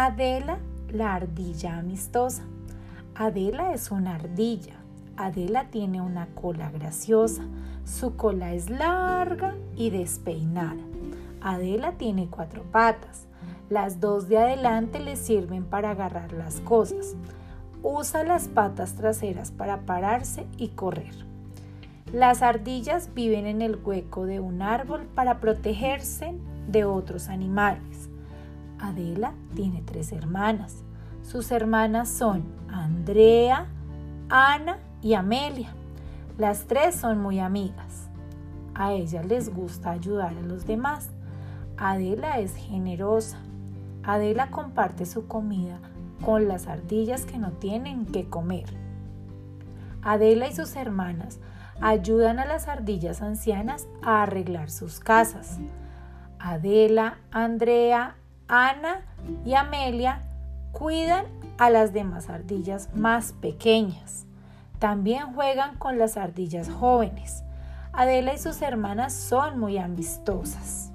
Adela, la ardilla amistosa. Adela es una ardilla. Adela tiene una cola graciosa. Su cola es larga y despeinada. Adela tiene cuatro patas. Las dos de adelante le sirven para agarrar las cosas. Usa las patas traseras para pararse y correr. Las ardillas viven en el hueco de un árbol para protegerse de otros animales. Adela tiene tres hermanas. Sus hermanas son Andrea, Ana y Amelia. Las tres son muy amigas. A ellas les gusta ayudar a los demás. Adela es generosa. Adela comparte su comida con las ardillas que no tienen que comer. Adela y sus hermanas ayudan a las ardillas ancianas a arreglar sus casas. Adela, Andrea, Ana y Amelia cuidan a las demás ardillas más pequeñas. También juegan con las ardillas jóvenes. Adela y sus hermanas son muy ambiciosas.